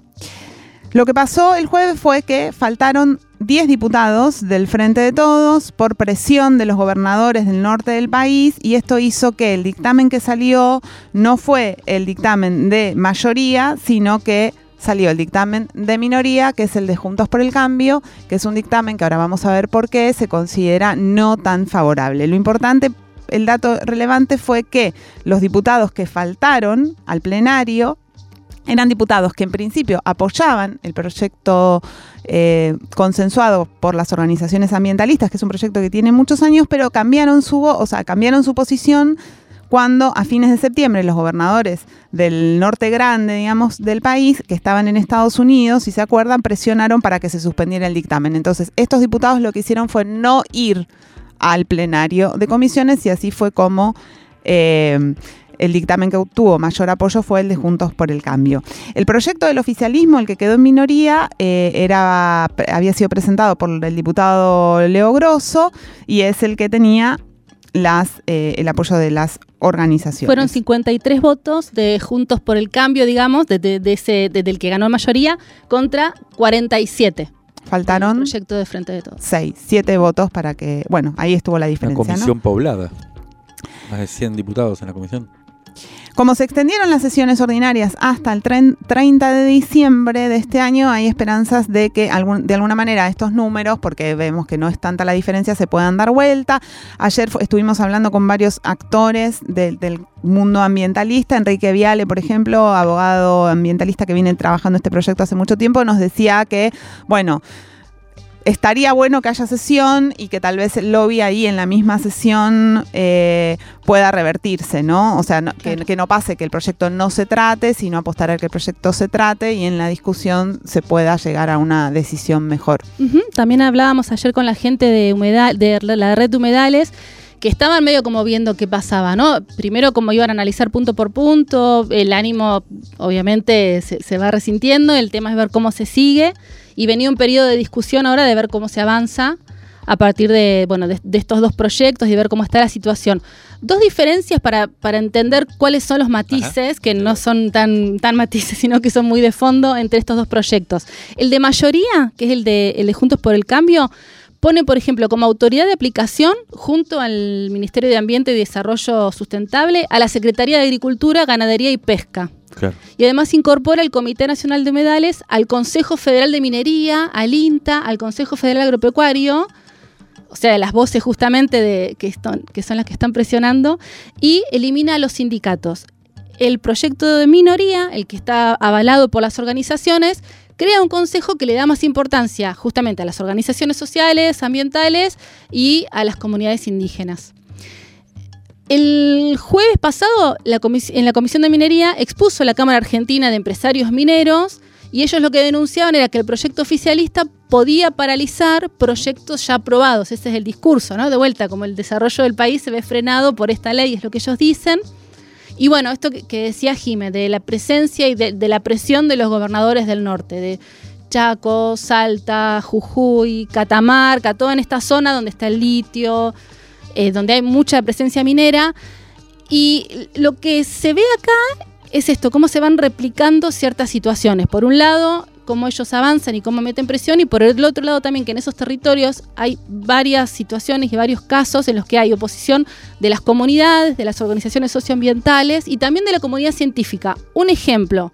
Lo que pasó el jueves fue que faltaron 10 diputados del Frente de Todos por presión de los gobernadores del norte del país y esto hizo que el dictamen que salió no fue el dictamen de mayoría, sino que salió el dictamen de minoría, que es el de Juntos por el Cambio, que es un dictamen que ahora vamos a ver por qué se considera no tan favorable. Lo importante, el dato relevante fue que los diputados que faltaron al plenario eran diputados que en principio apoyaban el proyecto eh, consensuado por las organizaciones ambientalistas, que es un proyecto que tiene muchos años, pero cambiaron su, o sea, cambiaron su posición cuando a fines de septiembre los gobernadores del norte grande, digamos, del país, que estaban en Estados Unidos, si se acuerdan, presionaron para que se suspendiera el dictamen. Entonces, estos diputados lo que hicieron fue no ir al plenario de comisiones y así fue como... Eh, el dictamen que obtuvo mayor apoyo fue el de Juntos por el Cambio. El proyecto del oficialismo, el que quedó en minoría, eh, era, había sido presentado por el diputado Leo Grosso y es el que tenía las, eh, el apoyo de las organizaciones. Fueron 53 votos de Juntos por el Cambio, digamos, de, ese, del que ganó mayoría, contra 47. Faltaron. proyecto de Frente de Todos. 6, 7 votos para que. Bueno, ahí estuvo la diferencia. Una comisión poblada. Más de 100 diputados en la comisión. Como se extendieron las sesiones ordinarias hasta el 30 de diciembre de este año, hay esperanzas de que de alguna manera estos números, porque vemos que no es tanta la diferencia, se puedan dar vuelta. Ayer estuvimos hablando con varios actores del mundo ambientalista. Enrique Viale, por ejemplo, abogado ambientalista que viene trabajando este proyecto hace mucho tiempo, nos decía que, bueno, estaría bueno que haya sesión y que tal vez el lobby ahí en la misma sesión eh, pueda revertirse, ¿no? O sea, que, no pase que el proyecto no se trate, sino apostar a que el proyecto se trate y en la discusión se pueda llegar a una decisión mejor. También hablábamos ayer con la gente de, humedal, de la red de humedales que estaban medio como viendo qué pasaba, ¿no? Primero como iban a analizar punto por punto, el ánimo obviamente se, se va resintiendo, el tema es ver cómo se sigue y venía un periodo de discusión ahora de ver cómo se avanza a partir de, bueno, de, estos dos proyectos y ver cómo está la situación. Dos diferencias para, para entender cuáles son los matices, que no son tan, tan matices, sino que son muy de fondo entre estos dos proyectos. El de mayoría, que es el de, el de Juntos por el Cambio, pone, por ejemplo, como autoridad de aplicación, junto al Ministerio de Ambiente y Desarrollo Sustentable, a la Secretaría de Agricultura, Ganadería y Pesca. Y además incorpora el Comité Nacional de Humedales al Consejo Federal de Minería, al INTA, al Consejo Federal Agropecuario, o sea, las voces justamente de, que, que son las que están presionando, y elimina a los sindicatos. el proyecto de minoría, el que está avalado por las organizaciones, crea un consejo que le da más importancia justamente a las organizaciones sociales, ambientales y a las comunidades indígenas. El jueves pasado, en la Comisión de Minería expuso la Cámara Argentina de Empresarios Mineros y ellos lo que denunciaban era que el proyecto oficialista podía paralizar proyectos ya aprobados. Ese es el discurso, ¿no? De vuelta, como el desarrollo del país se ve frenado por esta ley, es lo que ellos dicen. Y bueno, esto que, decía Jime, de la presencia y de, la presión de los gobernadores del norte, de Chaco, Salta, Jujuy, Catamarca, toda en esta zona donde está el litio, eh, donde hay mucha presencia minera. Y lo que se ve acá es esto, cómo se van replicando ciertas situaciones. Por un lado, cómo ellos avanzan y cómo meten presión, y por el otro lado también que en esos territorios hay varias situaciones y varios casos en los que hay oposición de las comunidades, de las organizaciones socioambientales y también de la comunidad científica. Un ejemplo.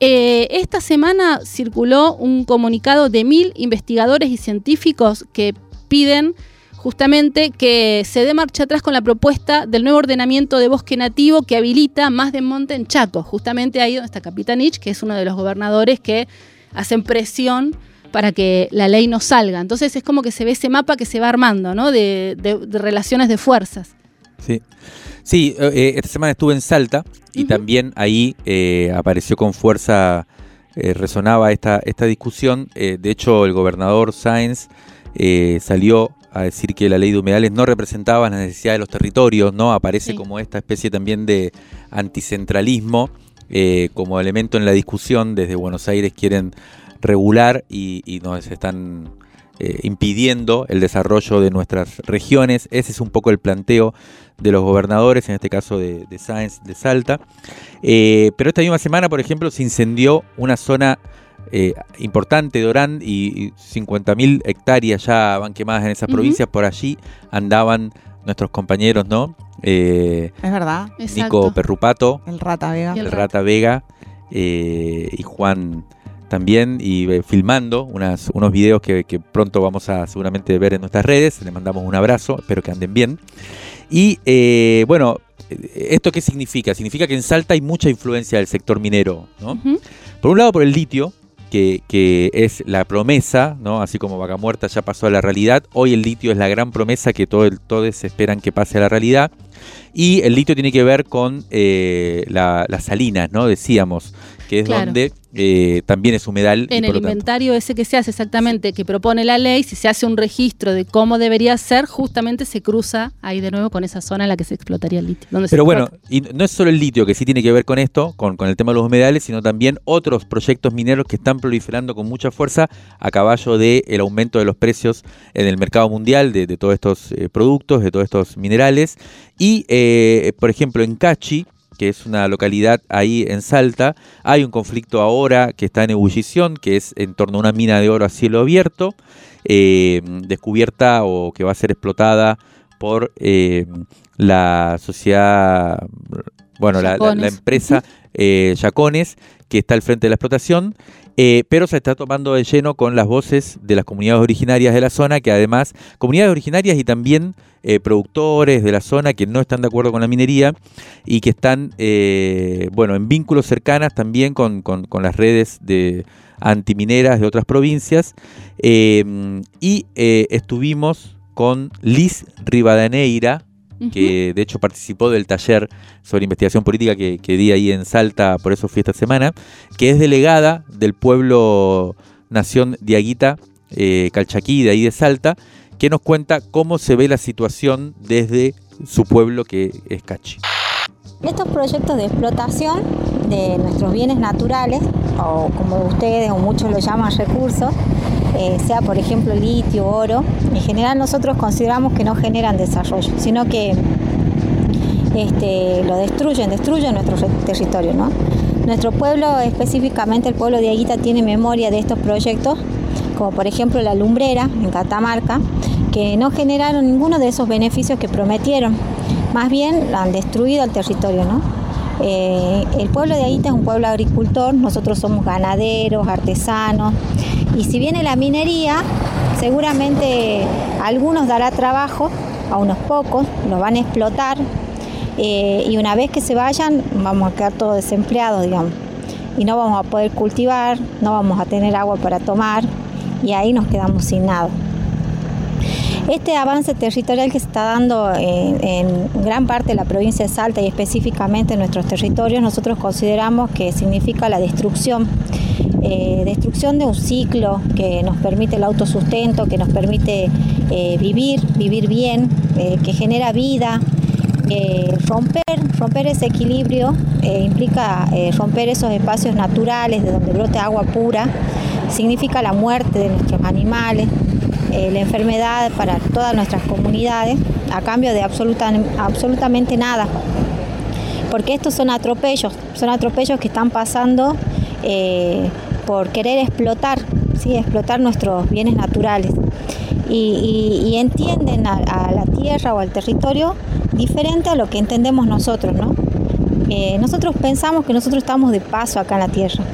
Eh, esta semana circuló un comunicado de mil investigadores y científicos que piden justamente que se dé marcha atrás con la propuesta del nuevo ordenamiento de bosque nativo que habilita más de monte en Chaco, justamente ahí donde está Capitanich, que es uno de los gobernadores que hacen presión para que la ley no salga. Entonces es como que se ve ese mapa que se va armando, ¿no? De, relaciones de fuerzas. Sí. Sí, eh, eh, esta semana estuve en Salta y también ahí eh, apareció con fuerza, resonaba esta, esta discusión. de hecho, el gobernador Sáenz salió a decir que la ley de humedales no representaba las necesidades de los territorios, ¿no? Aparece como esta especie también de anticentralismo eh, como elemento en la discusión. Desde Buenos Aires quieren regular y, nos están eh, impidiendo el desarrollo de nuestras regiones. Ese es un poco el planteo de los gobernadores, en este caso de, de Sáenz de Salta. Eh, pero esta misma semana, por ejemplo, se incendió una zona eh, importante de Orán y, 50.000 hectáreas ya van quemadas en esas provincias. Por allí andaban nuestros compañeros, ¿no? Eh, es verdad. Nico Perrupato. El Rata Vega. El, Rata Vega. Eh, y Juan también. Y filmando unas, unos videos que, pronto vamos a seguramente ver en nuestras redes. Les mandamos un abrazo. Espero que anden bien. Y bueno, ¿esto qué significa? Significa que en Salta hay mucha influencia del sector minero, ¿no? Por un lado por el litio, que, es la promesa, ¿no? Así como Vaca Muerta ya pasó a la realidad, hoy el litio es la gran promesa que todo todos esperan que pase a la realidad. Y el litio tiene que ver con eh, las salinas, ¿no? Decíamos, que es donde eh, también es humedal. En el inventario ese que se hace exactamente, que propone la ley, si se hace un registro de cómo debería ser, justamente se cruza ahí de nuevo con esa zona en la que se explotaría el litio. Pero bueno, y no es solo el litio que sí tiene que ver con esto, con, el tema de los humedales, sino también otros proyectos mineros que están proliferando con mucha fuerza a caballo del el aumento de los precios en el mercado mundial de, todos estos eh, productos, de todos estos minerales. Y, eh, por ejemplo, en Cachi, que es una localidad ahí en Salta. Hay un conflicto ahora que está en ebullición, que es en torno a una mina de oro a cielo abierto, eh, descubierta o que va a ser explotada por eh, la sociedad, bueno, la, empresa eh, Yacones, que está al frente de la explotación. Eh, pero se está tomando de lleno con las voces de las comunidades originarias de la zona, que además, comunidades originarias y también eh, productores de la zona que no están de acuerdo con la minería y que están, eh, bueno, en vínculos cercanas también con, las redes de antimineras de otras provincias. y estuvimos con Liz Rivadeneira, que de hecho participó del taller sobre investigación política que, di ahí en Salta, por eso fui esta semana, que es delegada del pueblo Nación Diaguita eh, Calchaquí, de ahí de Salta, que nos cuenta cómo se ve la situación desde su pueblo que es Cachi. Estos proyectos de explotación de nuestros bienes naturales, o como ustedes o muchos lo llaman recursos, eh, sea por ejemplo litio, oro, en general nosotros consideramos que no generan desarrollo, sino que este, lo destruyen, destruyen nuestro territorio. Nuestro pueblo, específicamente el pueblo de Aguita, tiene memoria de estos proyectos, como por ejemplo la lumbrera en Catamarca, que no generaron ninguno de esos beneficios que prometieron, más bien han destruido el territorio. ¿no? Eh, el pueblo de Aguita es un pueblo agricultor, nosotros somos ganaderos, artesanos, y si viene la minería, seguramente algunos dará trabajo, a unos pocos, los van a explotar. eh, y una vez que se vayan vamos a quedar todos desempleados, digamos, y no vamos a poder cultivar, no vamos a tener agua para tomar y ahí nos quedamos sin nada. Este avance territorial que se está dando en, gran parte de la provincia de Salta y específicamente en nuestros territorios, nosotros consideramos que significa la destrucción, eh, destrucción de un ciclo que nos permite el autosustento, que nos permite eh, vivir, vivir bien, eh, que genera vida. romper, romper ese equilibrio implica romper esos espacios naturales de donde brote agua pura, significa la muerte de nuestros animales, eh, la enfermedad para todas nuestras comunidades a cambio de absolutamente nada. Porque estos son atropellos, son atropellos que están pasando eh, por querer explotar, ¿sí? explotar nuestros bienes naturales. Y, entienden a, la tierra o al territorio diferente a lo que entendemos nosotros. ¿no? Eh, nosotros pensamos que nosotros estamos de paso acá en la tierra.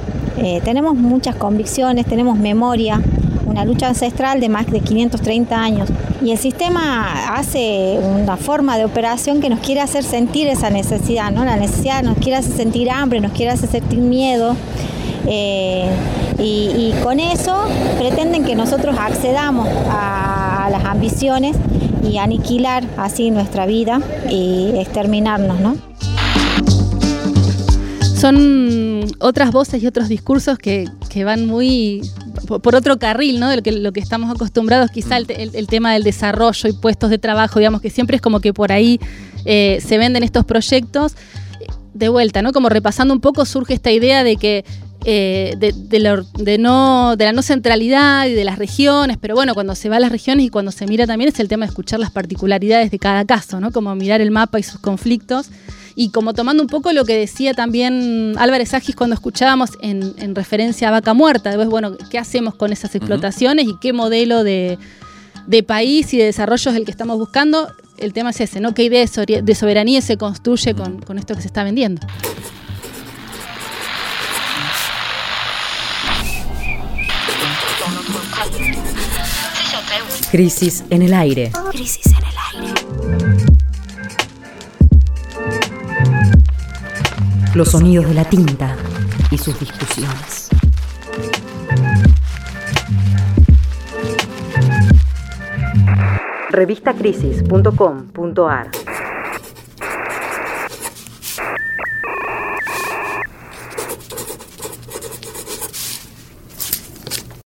tenemos muchas convicciones, tenemos memoria, una lucha ancestral de más de 530 años. Y el sistema hace una forma de operación que nos quiere hacer sentir esa necesidad, ¿no? La necesidad nos quiere hacer sentir hambre, nos quiere hacer sentir miedo. Eh, y, con eso pretenden que nosotros accedamos a, las ambiciones y aniquilar así nuestra vida y exterminarnos, ¿no? Son otras voces y otros discursos que, que van muy por otro carril, ¿no? De lo que, lo que estamos acostumbrados, quizá el, tema del desarrollo y puestos de trabajo, digamos que siempre es como que por ahí eh, se venden estos proyectos. De vuelta, ¿no? Como repasando un poco, surge esta idea de que eh, de, no, de la no centralidad y de las regiones, pero bueno, cuando se va a las regiones y cuando se mira también es el tema de escuchar las particularidades de cada caso, ¿no? Como mirar el mapa y sus conflictos y como tomando un poco lo que decía también Álvarez Agis cuando escuchábamos en, referencia a Vaca Muerta, después, bueno, ¿qué hacemos con esas explotaciones y qué modelo de, país y de desarrollo es el que estamos buscando? El tema es ese, ¿no? ¿Qué idea de soberanía se construye con, con esto que se está vendiendo? Crisis en el aire. Crisis en el aire. Los sonidos de la tinta y sus discusiones. Revistacrisis.com.ar